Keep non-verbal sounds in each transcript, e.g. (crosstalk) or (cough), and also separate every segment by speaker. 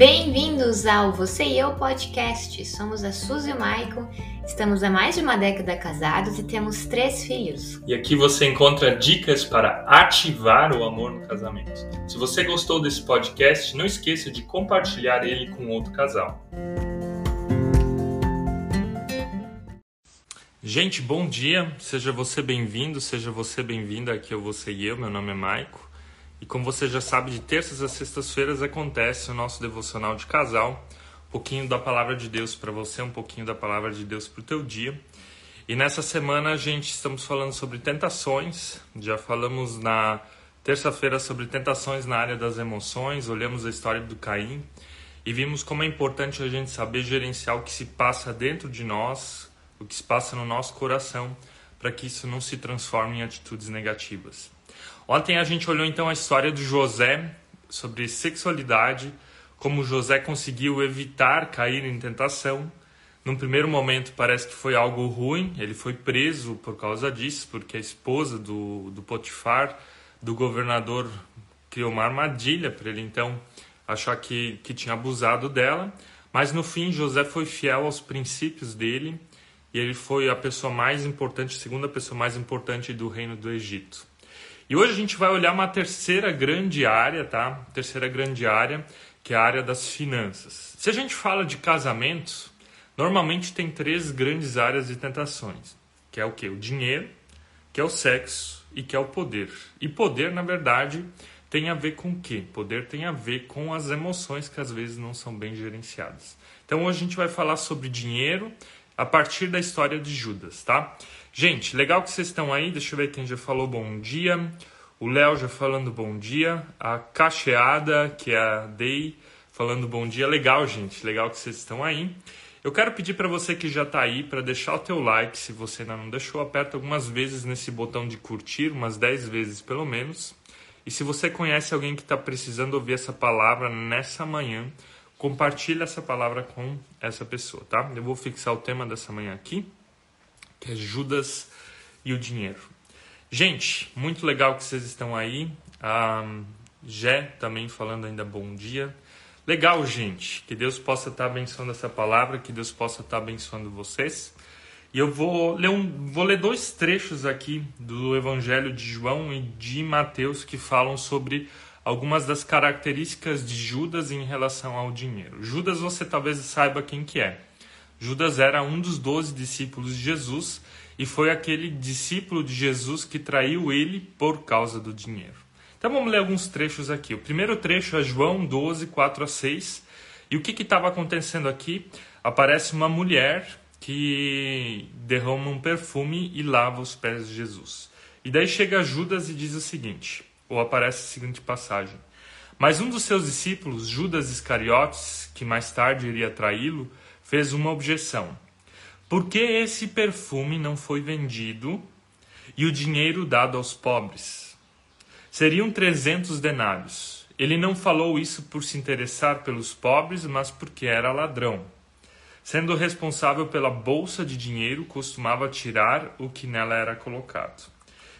Speaker 1: Bem-vindos ao Você e Eu Podcast. Somos a Suzy e o Maicon, estamos há mais de uma década casados e temos três filhos.
Speaker 2: E aqui você encontra dicas para ativar o amor no casamento. Se você gostou desse podcast, não esqueça de compartilhar ele com outro casal. Gente, bom dia. Seja você bem-vindo, seja você bem-vinda aqui ao Você e Eu. Meu nome é Maico. E como você já sabe, de terças a sextas-feiras acontece o nosso devocional de casal. Um pouquinho da palavra de Deus para você, um pouquinho da palavra de Deus para o teu dia. E nessa semana a gente estamos falando sobre tentações. Já falamos na terça-feira sobre tentações na área das emoções, olhamos a história do Caim e vimos como é importante a gente saber gerenciar o que se passa dentro de nós, o que se passa no nosso coração, para que isso não se transforme em atitudes negativas. Ontem a gente olhou então a história do José sobre sexualidade, como José conseguiu evitar cair em tentação. Num primeiro momento parece que foi algo ruim, ele foi preso por causa disso, porque a esposa do, do Potifar, do governador, criou uma armadilha para ele então achar que, que tinha abusado dela. Mas no fim, José foi fiel aos princípios dele e ele foi a pessoa mais importante, segunda pessoa mais importante do reino do Egito. E hoje a gente vai olhar uma terceira grande área, tá? Terceira grande área, que é a área das finanças. Se a gente fala de casamentos, normalmente tem três grandes áreas de tentações, que é o que? O dinheiro, que é o sexo e que é o poder. E poder, na verdade, tem a ver com o quê? Poder tem a ver com as emoções que às vezes não são bem gerenciadas. Então hoje a gente vai falar sobre dinheiro a partir da história de Judas, tá? Gente, legal que vocês estão aí. Deixa eu ver quem já falou bom dia. O Léo já falando bom dia. A Cacheada, que é a Day, falando bom dia. Legal, gente. Legal que vocês estão aí. Eu quero pedir para você que já está aí para deixar o teu like, se você ainda não deixou, aperta algumas vezes nesse botão de curtir, umas 10 vezes pelo menos. E se você conhece alguém que está precisando ouvir essa palavra nessa manhã, compartilhe essa palavra com essa pessoa, tá? Eu vou fixar o tema dessa manhã aqui que é Judas e o dinheiro. Gente, muito legal que vocês estão aí. Um, Jé também falando ainda bom dia. Legal, gente. Que Deus possa estar abençoando essa palavra, que Deus possa estar abençoando vocês. E eu vou ler, um, vou ler dois trechos aqui do Evangelho de João e de Mateus que falam sobre algumas das características de Judas em relação ao dinheiro. Judas você talvez saiba quem que é. Judas era um dos doze discípulos de Jesus e foi aquele discípulo de Jesus que traiu ele por causa do dinheiro. Então vamos ler alguns trechos aqui. O primeiro trecho é João 12, 4 a 6. E o que estava acontecendo aqui? Aparece uma mulher que derrama um perfume e lava os pés de Jesus. E daí chega Judas e diz o seguinte, ou aparece a seguinte passagem. Mas um dos seus discípulos, Judas Iscariotes, que mais tarde iria traí-lo, fez uma objeção. Por que esse perfume não foi vendido e o dinheiro dado aos pobres? Seriam 300 denários. Ele não falou isso por se interessar pelos pobres, mas porque era ladrão. Sendo responsável pela bolsa de dinheiro, costumava tirar o que nela era colocado.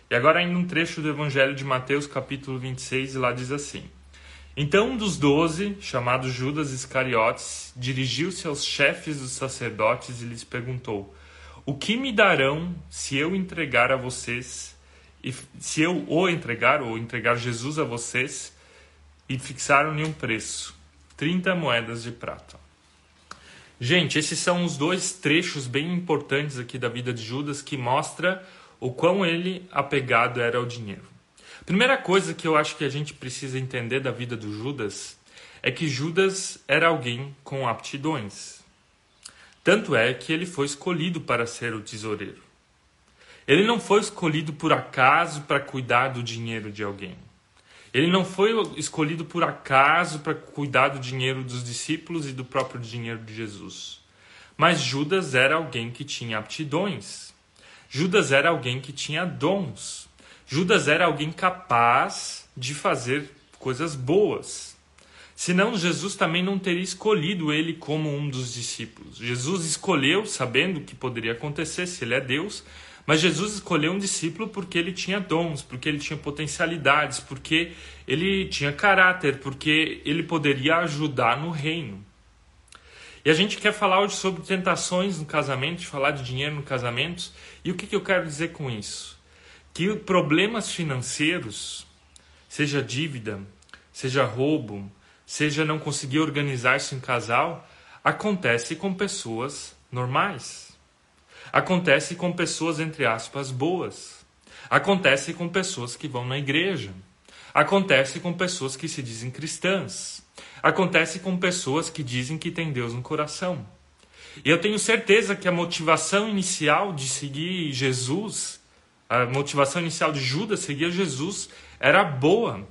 Speaker 2: E agora ainda um trecho do Evangelho de Mateus, capítulo 26, e lá diz assim: então um dos doze, chamado Judas Iscariotes, dirigiu-se aos chefes dos sacerdotes e lhes perguntou: O que me darão se eu entregar a vocês, e se eu o entregar, ou entregar Jesus a vocês, e fixaram-lhe um preço: 30 moedas de prata. Gente, esses são os dois trechos bem importantes aqui da vida de Judas que mostra o quão ele apegado era ao dinheiro. Primeira coisa que eu acho que a gente precisa entender da vida do Judas é que Judas era alguém com aptidões. Tanto é que ele foi escolhido para ser o tesoureiro. Ele não foi escolhido por acaso para cuidar do dinheiro de alguém. Ele não foi escolhido por acaso para cuidar do dinheiro dos discípulos e do próprio dinheiro de Jesus. Mas Judas era alguém que tinha aptidões. Judas era alguém que tinha dons. Judas era alguém capaz de fazer coisas boas. Senão, Jesus também não teria escolhido ele como um dos discípulos. Jesus escolheu, sabendo o que poderia acontecer, se ele é Deus, Mas Jesus escolheu um discípulo porque ele tinha dons, porque ele tinha potencialidades, porque ele tinha caráter, porque ele poderia ajudar no reino. E a gente quer falar hoje sobre tentações no casamento, falar de dinheiro no casamento. E o que, que eu quero dizer com isso? Que problemas financeiros, seja dívida, seja roubo, seja não conseguir organizar-se em casal, acontece com pessoas normais. Acontece com pessoas, entre aspas, boas. Acontece com pessoas que vão na igreja. Acontece com pessoas que se dizem cristãs. Acontece com pessoas que dizem que tem Deus no coração. E eu tenho certeza que a motivação inicial de seguir Jesus, a motivação inicial de Judas seguir Jesus, era boa.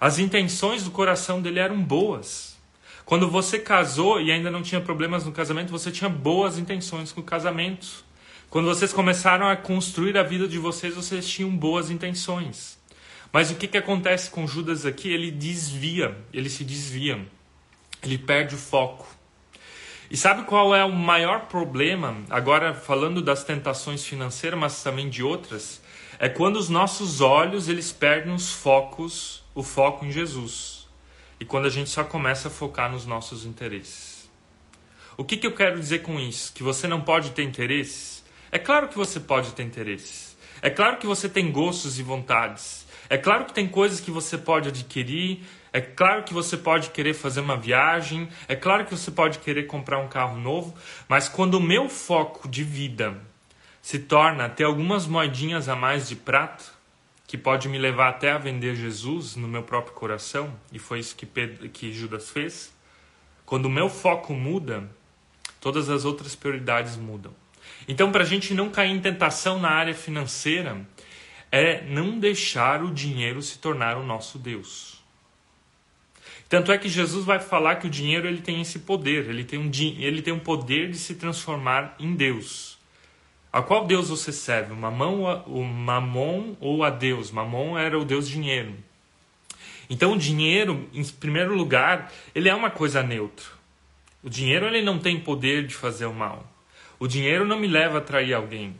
Speaker 2: As intenções do coração dele eram boas. Quando você casou e ainda não tinha problemas no casamento, você tinha boas intenções com o casamento. Quando vocês começaram a construir a vida de vocês, vocês tinham boas intenções. Mas o que, que acontece com Judas aqui? Ele desvia, ele se desvia, ele perde o foco. E sabe qual é o maior problema? Agora, falando das tentações financeiras, mas também de outras, é quando os nossos olhos eles perdem os focos o foco em Jesus e quando a gente só começa a focar nos nossos interesses. O que, que eu quero dizer com isso? Que você não pode ter interesses? É claro que você pode ter interesses. É claro que você tem gostos e vontades. É claro que tem coisas que você pode adquirir. É claro que você pode querer fazer uma viagem. É claro que você pode querer comprar um carro novo. Mas quando o meu foco de vida se torna ter algumas moedinhas a mais de prata, que pode me levar até a vender Jesus no meu próprio coração, e foi isso que, Pedro, que Judas fez. Quando o meu foco muda, todas as outras prioridades mudam. Então, para a gente não cair em tentação na área financeira, é não deixar o dinheiro se tornar o nosso Deus. Tanto é que Jesus vai falar que o dinheiro ele tem esse poder, ele tem um, ele tem um poder de se transformar em Deus. A qual Deus você serve? O mamão, o mamon ou a Deus? Mamon era o Deus dinheiro. Então o dinheiro, em primeiro lugar, ele é uma coisa neutra. O dinheiro ele não tem poder de fazer o mal. O dinheiro não me leva a trair alguém.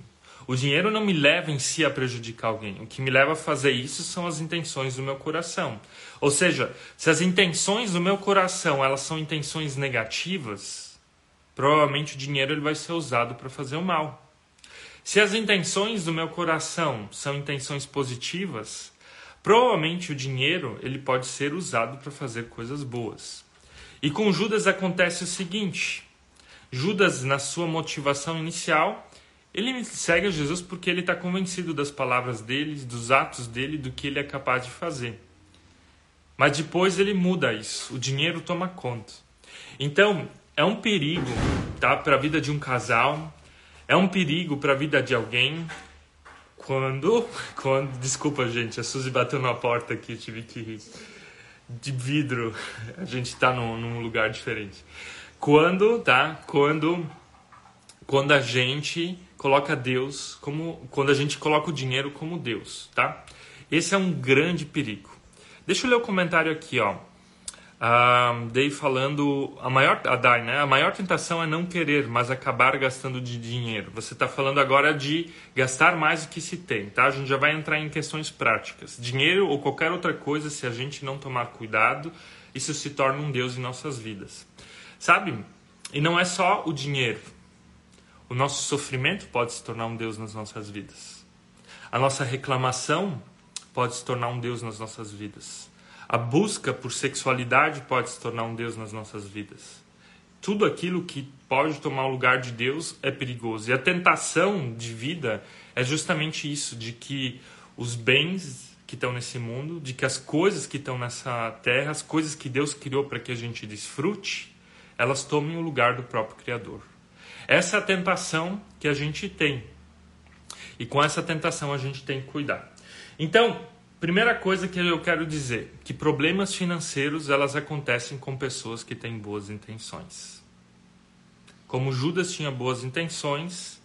Speaker 2: O dinheiro não me leva em si a prejudicar alguém. O que me leva a fazer isso são as intenções do meu coração. Ou seja, se as intenções do meu coração elas são intenções negativas, provavelmente o dinheiro ele vai ser usado para fazer o mal. Se as intenções do meu coração são intenções positivas, provavelmente o dinheiro ele pode ser usado para fazer coisas boas. E com Judas acontece o seguinte: Judas, na sua motivação inicial, ele segue Jesus porque ele está convencido das palavras dele, dos atos dele, do que ele é capaz de fazer. Mas depois ele muda isso, o dinheiro toma conta. Então, é um perigo tá, para a vida de um casal, é um perigo para a vida de alguém quando, (laughs) quando. Desculpa, gente, a Suzy bateu na porta aqui, tive que. De vidro, (laughs) a gente está num, num lugar diferente. Quando, tá? Quando, quando a gente coloca Deus como. Quando a gente coloca o dinheiro como Deus, tá? Esse é um grande perigo. Deixa eu ler o comentário aqui, ó. Um, Dave falando a maior a Dai, né? A maior tentação é não querer, mas acabar gastando de dinheiro. Você está falando agora de gastar mais do que se tem, tá? A gente já vai entrar em questões práticas. Dinheiro ou qualquer outra coisa, se a gente não tomar cuidado, isso se torna um Deus em nossas vidas, sabe? E não é só o dinheiro. O nosso sofrimento pode se tornar um Deus nas nossas vidas. A nossa reclamação pode se tornar um Deus nas nossas vidas a busca por sexualidade pode se tornar um Deus nas nossas vidas. Tudo aquilo que pode tomar o lugar de Deus é perigoso. E a tentação de vida é justamente isso, de que os bens que estão nesse mundo, de que as coisas que estão nessa terra, as coisas que Deus criou para que a gente desfrute, elas tomem o lugar do próprio Criador. Essa é a tentação que a gente tem. E com essa tentação a gente tem que cuidar. Então, Primeira coisa que eu quero dizer, que problemas financeiros elas acontecem com pessoas que têm boas intenções. Como Judas tinha boas intenções,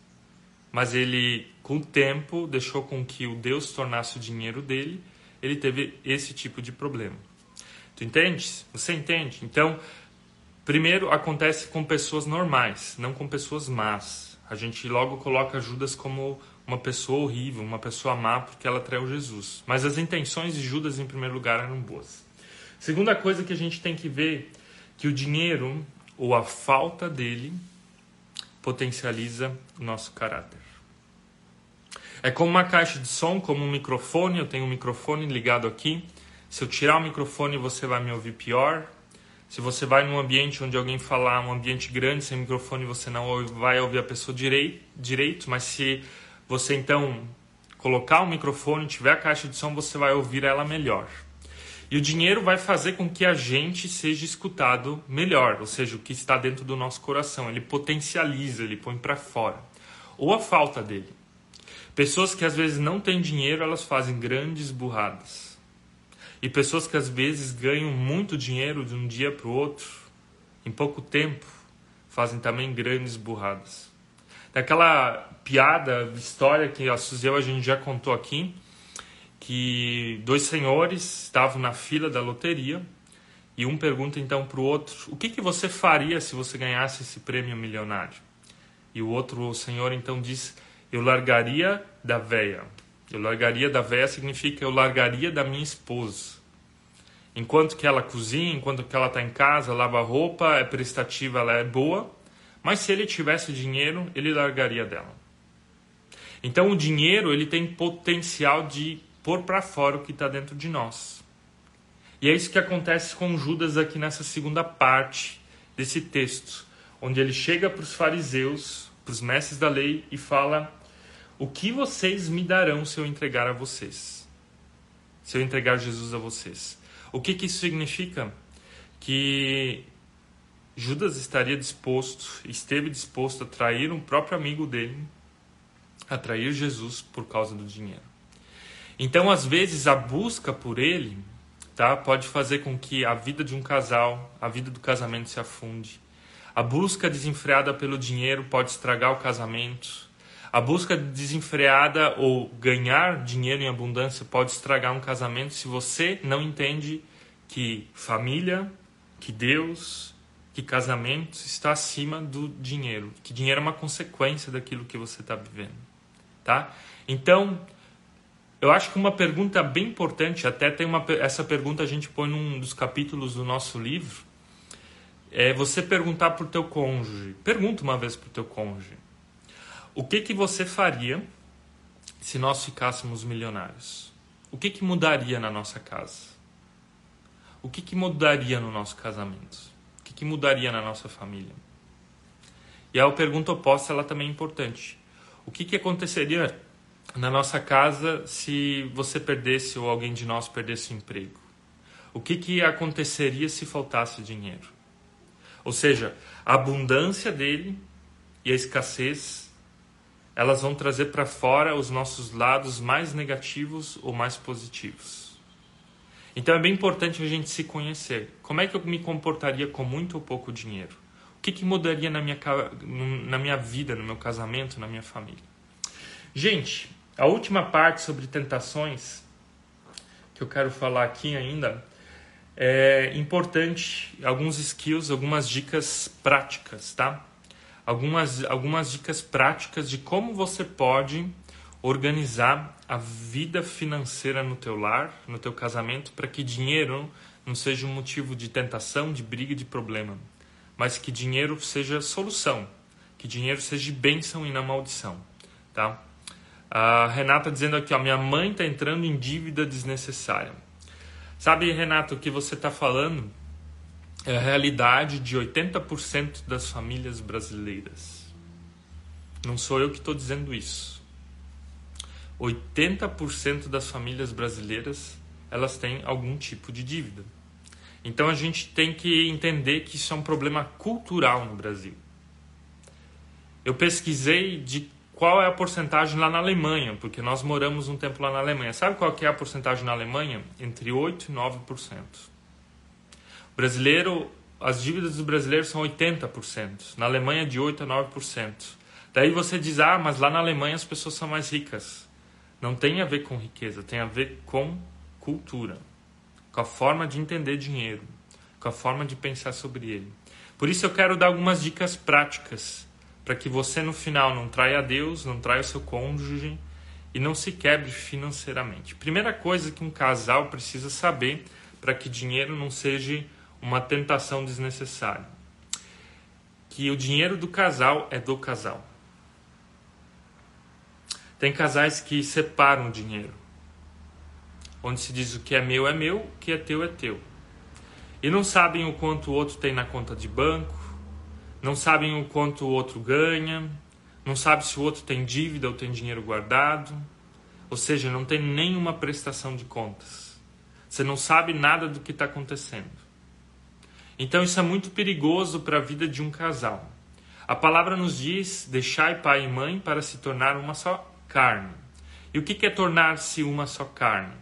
Speaker 2: mas ele com o tempo deixou com que o Deus tornasse o dinheiro dele, ele teve esse tipo de problema. Tu entende? Você entende? Então, primeiro acontece com pessoas normais, não com pessoas más. A gente logo coloca Judas como uma pessoa horrível, uma pessoa má, porque ela traiu Jesus. Mas as intenções de Judas, em primeiro lugar, eram boas. Segunda coisa que a gente tem que ver que o dinheiro ou a falta dele potencializa o nosso caráter. É como uma caixa de som, como um microfone. Eu tenho um microfone ligado aqui. Se eu tirar o microfone, você vai me ouvir pior. Se você vai num ambiente onde alguém falar, um ambiente grande sem microfone, você não vai ouvir a pessoa direito, direito mas se você então colocar o microfone, tiver a caixa de som, você vai ouvir ela melhor. E o dinheiro vai fazer com que a gente seja escutado melhor, ou seja, o que está dentro do nosso coração. Ele potencializa, ele põe para fora. Ou a falta dele. Pessoas que às vezes não têm dinheiro, elas fazem grandes burradas. E pessoas que às vezes ganham muito dinheiro de um dia para o outro, em pouco tempo, fazem também grandes burradas. Daquela piada, história que a Suzel a gente já contou aqui, que dois senhores estavam na fila da loteria e um pergunta então para o outro: o que, que você faria se você ganhasse esse prêmio milionário? E o outro senhor então diz: eu largaria da véia. Eu largaria da véia significa eu largaria da minha esposa. Enquanto que ela cozinha, enquanto que ela está em casa, lava roupa, é prestativa, ela é boa. Mas se ele tivesse dinheiro, ele largaria dela. Então o dinheiro ele tem potencial de pôr para fora o que está dentro de nós. E é isso que acontece com Judas aqui nessa segunda parte desse texto, onde ele chega para os fariseus, para os mestres da lei e fala: O que vocês me darão se eu entregar a vocês? Se eu entregar Jesus a vocês? O que, que isso significa? Que Judas estaria disposto, esteve disposto a trair um próprio amigo dele, a trair Jesus por causa do dinheiro. Então, às vezes, a busca por ele tá, pode fazer com que a vida de um casal, a vida do casamento se afunde. A busca desenfreada pelo dinheiro pode estragar o casamento. A busca desenfreada ou ganhar dinheiro em abundância pode estragar um casamento se você não entende que família, que Deus, que casamento está acima do dinheiro, que dinheiro é uma consequência daquilo que você está vivendo, tá? Então, eu acho que uma pergunta bem importante, até tem uma essa pergunta a gente põe num dos capítulos do nosso livro, é você perguntar para o teu cônjuge. Pergunta uma vez para o teu cônjuge. O que que você faria se nós ficássemos milionários? O que que mudaria na nossa casa? O que que mudaria no nosso casamento? O que que mudaria na nossa família? E a pergunta oposta ela também é importante. O que que aconteceria na nossa casa se você perdesse ou alguém de nós perdesse o emprego? O que, que aconteceria se faltasse dinheiro? Ou seja, a abundância dele e a escassez, elas vão trazer para fora os nossos lados mais negativos ou mais positivos. Então é bem importante a gente se conhecer. Como é que eu me comportaria com muito ou pouco dinheiro? O que, que mudaria na minha, na minha vida, no meu casamento, na minha família? Gente, a última parte sobre tentações que eu quero falar aqui ainda é importante alguns skills, algumas dicas práticas, tá? Algumas, algumas dicas práticas de como você pode organizar a vida financeira no teu lar, no teu casamento, para que dinheiro não seja um motivo de tentação, de briga, de problema, mas que dinheiro seja solução, que dinheiro seja bênção e não maldição, tá? A Renata dizendo aqui, ó, minha mãe está entrando em dívida desnecessária. Sabe, Renato, o que você está falando é a realidade de 80% das famílias brasileiras. Não sou eu que estou dizendo isso. 80% das famílias brasileiras elas têm algum tipo de dívida. Então a gente tem que entender que isso é um problema cultural no Brasil. Eu pesquisei de qual é a porcentagem lá na Alemanha, porque nós moramos um tempo lá na Alemanha. Sabe qual que é a porcentagem na Alemanha? Entre 8 e 9%. Brasileiro, as dívidas dos brasileiros são 80%. Na Alemanha, de 8 a 9%. Daí você diz, ah, mas lá na Alemanha as pessoas são mais ricas. Não tem a ver com riqueza, tem a ver com cultura, com a forma de entender dinheiro, com a forma de pensar sobre ele. Por isso eu quero dar algumas dicas práticas para que você no final não traia a Deus, não traia o seu cônjuge e não se quebre financeiramente. Primeira coisa que um casal precisa saber para que dinheiro não seja uma tentação desnecessária. Que o dinheiro do casal é do casal. Tem casais que separam o dinheiro, onde se diz o que é meu é meu, o que é teu é teu. E não sabem o quanto o outro tem na conta de banco, não sabem o quanto o outro ganha, não sabe se o outro tem dívida ou tem dinheiro guardado, ou seja, não tem nenhuma prestação de contas. Você não sabe nada do que está acontecendo. Então isso é muito perigoso para a vida de um casal. A palavra nos diz: deixai pai e mãe para se tornar uma só carne. E o que é tornar-se uma só carne?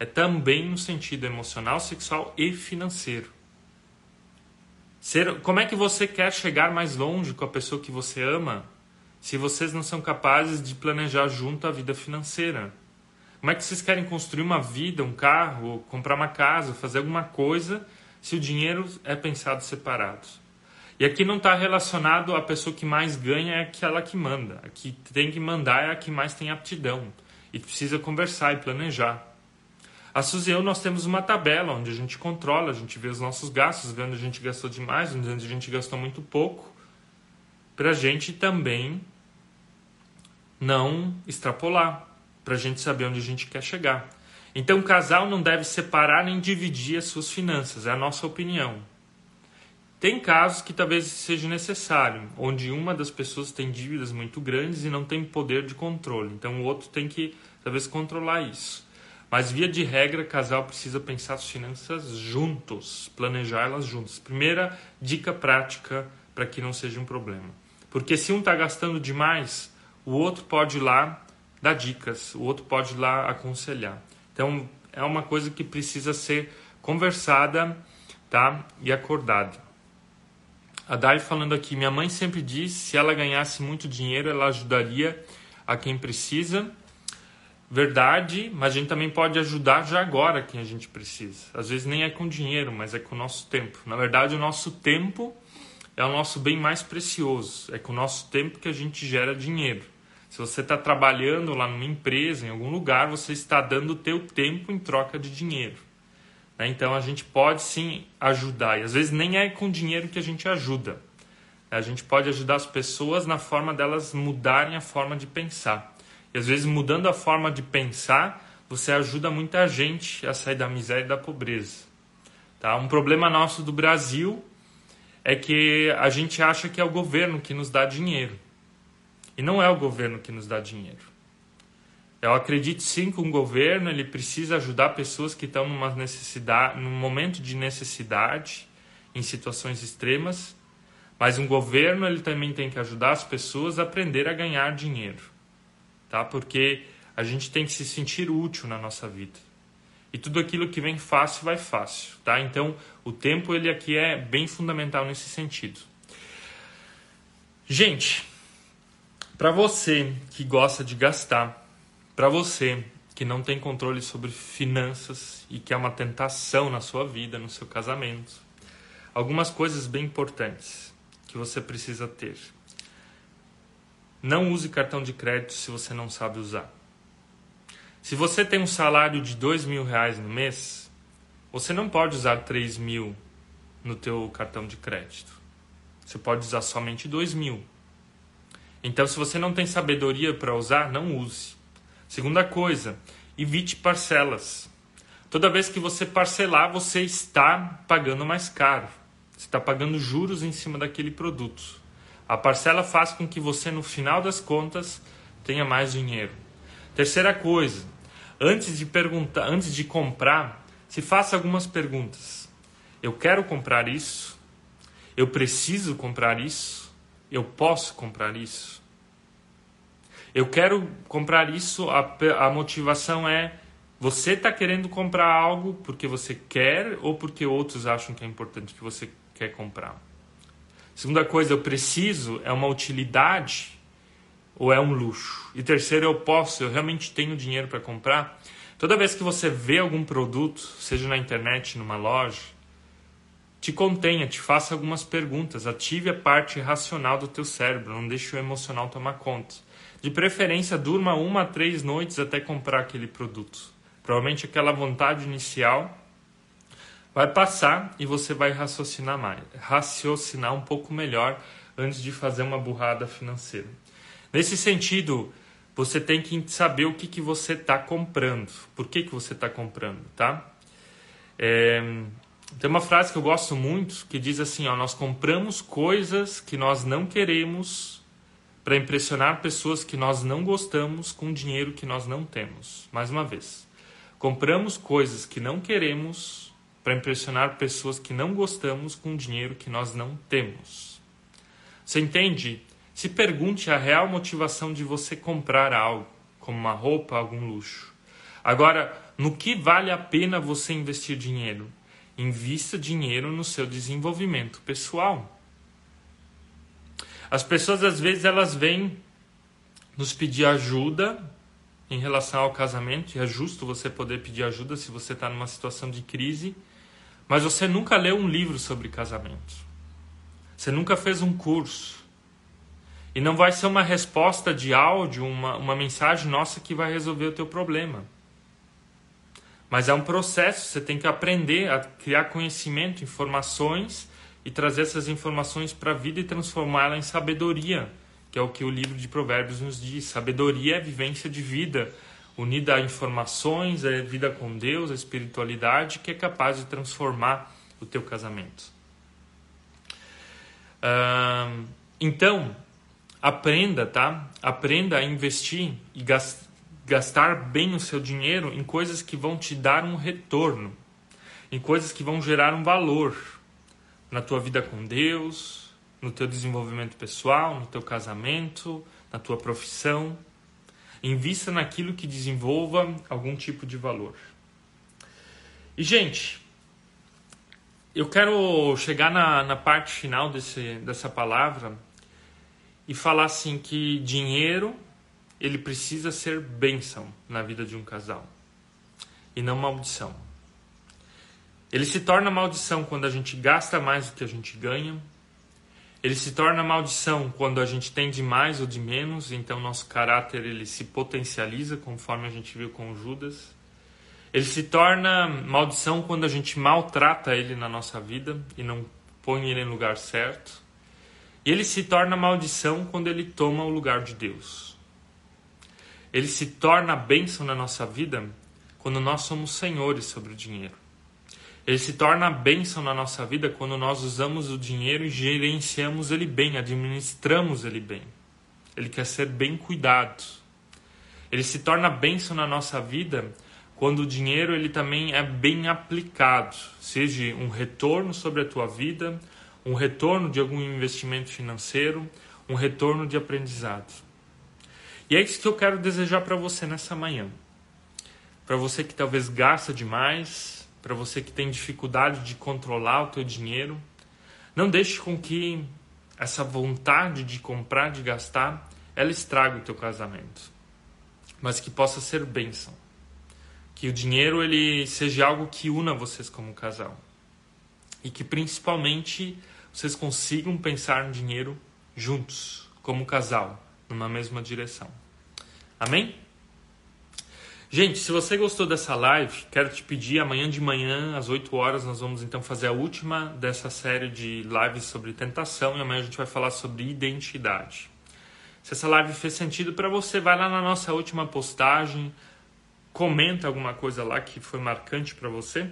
Speaker 2: É também no sentido emocional, sexual e financeiro. Ser, como é que você quer chegar mais longe com a pessoa que você ama se vocês não são capazes de planejar junto a vida financeira? Como é que vocês querem construir uma vida, um carro, comprar uma casa, fazer alguma coisa se o dinheiro é pensado separado? E aqui não está relacionado a pessoa que mais ganha é aquela que manda. A que tem que mandar é a que mais tem aptidão. E precisa conversar e planejar. A Suzy e eu, nós temos uma tabela onde a gente controla, a gente vê os nossos gastos, vê onde a gente gastou demais, onde a gente gastou muito pouco, para a gente também não extrapolar, para a gente saber onde a gente quer chegar. Então, o casal não deve separar nem dividir as suas finanças, é a nossa opinião. Tem casos que talvez seja necessário, onde uma das pessoas tem dívidas muito grandes e não tem poder de controle, então o outro tem que talvez controlar isso. Mas, via de regra, casal precisa pensar as finanças juntos, planejar elas juntos. Primeira dica prática para que não seja um problema. Porque se um está gastando demais, o outro pode ir lá dar dicas, o outro pode ir lá aconselhar. Então, é uma coisa que precisa ser conversada tá? e acordada. A Dai falando aqui, minha mãe sempre diz, se ela ganhasse muito dinheiro, ela ajudaria a quem precisa verdade, mas a gente também pode ajudar já agora quem a gente precisa. Às vezes nem é com dinheiro, mas é com o nosso tempo. Na verdade, o nosso tempo é o nosso bem mais precioso. É com o nosso tempo que a gente gera dinheiro. Se você está trabalhando lá numa empresa, em algum lugar, você está dando o teu tempo em troca de dinheiro. Né? Então a gente pode sim ajudar. E às vezes nem é com dinheiro que a gente ajuda. A gente pode ajudar as pessoas na forma delas mudarem a forma de pensar. E às vezes, mudando a forma de pensar, você ajuda muita gente a sair da miséria e da pobreza. Tá? Um problema nosso do Brasil é que a gente acha que é o governo que nos dá dinheiro. E não é o governo que nos dá dinheiro. Eu acredito sim que um governo ele precisa ajudar pessoas que estão numa necessidade, num momento de necessidade, em situações extremas, mas um governo ele também tem que ajudar as pessoas a aprender a ganhar dinheiro tá? Porque a gente tem que se sentir útil na nossa vida. E tudo aquilo que vem fácil vai fácil, tá? Então, o tempo ele aqui é bem fundamental nesse sentido. Gente, para você que gosta de gastar, para você que não tem controle sobre finanças e que é uma tentação na sua vida, no seu casamento, algumas coisas bem importantes que você precisa ter. Não use cartão de crédito se você não sabe usar. Se você tem um salário de dois mil reais no mês, você não pode usar três mil no teu cartão de crédito. Você pode usar somente dois mil. Então, se você não tem sabedoria para usar, não use. Segunda coisa, evite parcelas. Toda vez que você parcelar, você está pagando mais caro. Você está pagando juros em cima daquele produto. A parcela faz com que você, no final das contas, tenha mais dinheiro. Terceira coisa, antes de perguntar, antes de comprar, se faça algumas perguntas. Eu quero comprar isso? Eu preciso comprar isso? Eu posso comprar isso? Eu quero comprar isso, a, a motivação é você está querendo comprar algo porque você quer ou porque outros acham que é importante que você quer comprar? Segunda coisa, eu preciso é uma utilidade ou é um luxo? E terceiro, eu posso, eu realmente tenho dinheiro para comprar? Toda vez que você vê algum produto, seja na internet, numa loja, te contenha, te faça algumas perguntas, ative a parte racional do teu cérebro, não deixe o emocional tomar conta. De preferência, durma uma a três noites até comprar aquele produto. Provavelmente aquela vontade inicial vai passar e você vai raciocinar mais, raciocinar um pouco melhor antes de fazer uma burrada financeira. Nesse sentido, você tem que saber o que, que você está comprando, por que, que você está comprando, tá? É, tem uma frase que eu gosto muito que diz assim: ó, nós compramos coisas que nós não queremos para impressionar pessoas que nós não gostamos com dinheiro que nós não temos. Mais uma vez, compramos coisas que não queremos para impressionar pessoas que não gostamos com dinheiro que nós não temos. Você entende? Se pergunte a real motivação de você comprar algo, como uma roupa, algum luxo. Agora, no que vale a pena você investir dinheiro? Invista dinheiro no seu desenvolvimento pessoal. As pessoas às vezes elas vêm nos pedir ajuda em relação ao casamento, e é justo você poder pedir ajuda se você está numa situação de crise, mas você nunca leu um livro sobre casamento. Você nunca fez um curso. E não vai ser uma resposta de áudio, uma, uma mensagem nossa que vai resolver o teu problema. Mas é um processo, você tem que aprender a criar conhecimento, informações e trazer essas informações para a vida e transformá-la em sabedoria, que é o que o livro de Provérbios nos diz. Sabedoria é vivência de vida, unida a informações, a vida com Deus, a espiritualidade, que é capaz de transformar o teu casamento. então, aprenda, tá? Aprenda a investir e gastar gastar bem o seu dinheiro em coisas que vão te dar um retorno, em coisas que vão gerar um valor na tua vida com Deus, no teu desenvolvimento pessoal, no teu casamento, na tua profissão. Invista naquilo que desenvolva algum tipo de valor. E, gente, eu quero chegar na, na parte final desse, dessa palavra e falar assim que dinheiro ele precisa ser bênção na vida de um casal e não maldição. Ele se torna maldição quando a gente gasta mais do que a gente ganha. Ele se torna maldição quando a gente tem de mais ou de menos, então nosso caráter ele se potencializa, conforme a gente viu com Judas. Ele se torna maldição quando a gente maltrata ele na nossa vida e não põe ele no lugar certo. E ele se torna maldição quando ele toma o lugar de Deus ele se torna bênção na nossa vida quando nós somos senhores sobre o dinheiro. Ele se torna bênção na nossa vida quando nós usamos o dinheiro e gerenciamos ele bem, administramos ele bem. Ele quer ser bem cuidado. Ele se torna bênção na nossa vida quando o dinheiro ele também é bem aplicado, seja um retorno sobre a tua vida, um retorno de algum investimento financeiro, um retorno de aprendizado. E é isso que eu quero desejar para você nessa manhã. Para você que talvez gasta demais, para você que tem dificuldade de controlar o teu dinheiro, não deixe com que essa vontade de comprar, de gastar, ela estrague o teu casamento. Mas que possa ser bênção. Que o dinheiro ele seja algo que una vocês como casal. E que principalmente vocês consigam pensar no dinheiro juntos, como casal numa mesma direção. Amém? Gente, se você gostou dessa live, quero te pedir amanhã de manhã, às 8 horas, nós vamos então fazer a última dessa série de lives sobre tentação e amanhã a gente vai falar sobre identidade. Se essa live fez sentido para você, vai lá na nossa última postagem, comenta alguma coisa lá que foi marcante para você.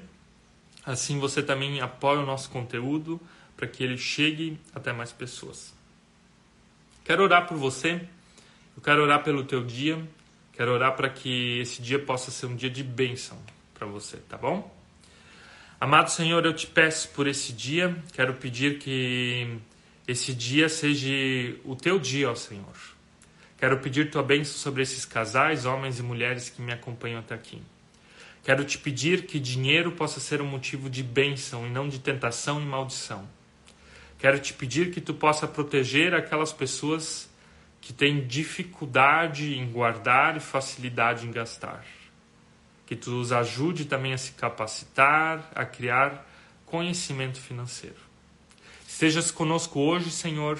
Speaker 2: Assim você também apoia o nosso conteúdo para que ele chegue até mais pessoas. Quero orar por você. Eu quero orar pelo teu dia. Quero orar para que esse dia possa ser um dia de bênção para você, tá bom? Amado Senhor, eu te peço por esse dia. Quero pedir que esse dia seja o teu dia, ó Senhor. Quero pedir tua bênção sobre esses casais, homens e mulheres que me acompanham até aqui. Quero te pedir que dinheiro possa ser um motivo de bênção e não de tentação e maldição. Quero te pedir que tu possa proteger aquelas pessoas que têm dificuldade em guardar e facilidade em gastar. Que tu os ajude também a se capacitar, a criar conhecimento financeiro. Estejas conosco hoje, Senhor,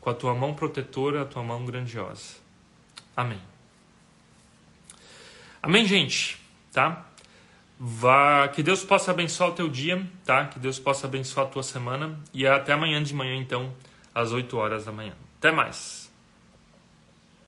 Speaker 2: com a tua mão protetora, a tua mão grandiosa. Amém. Amém, gente, tá? Vá, que Deus possa abençoar o teu dia, tá? Que Deus possa abençoar a tua semana e até amanhã de manhã, então, às 8 horas da manhã. Até mais.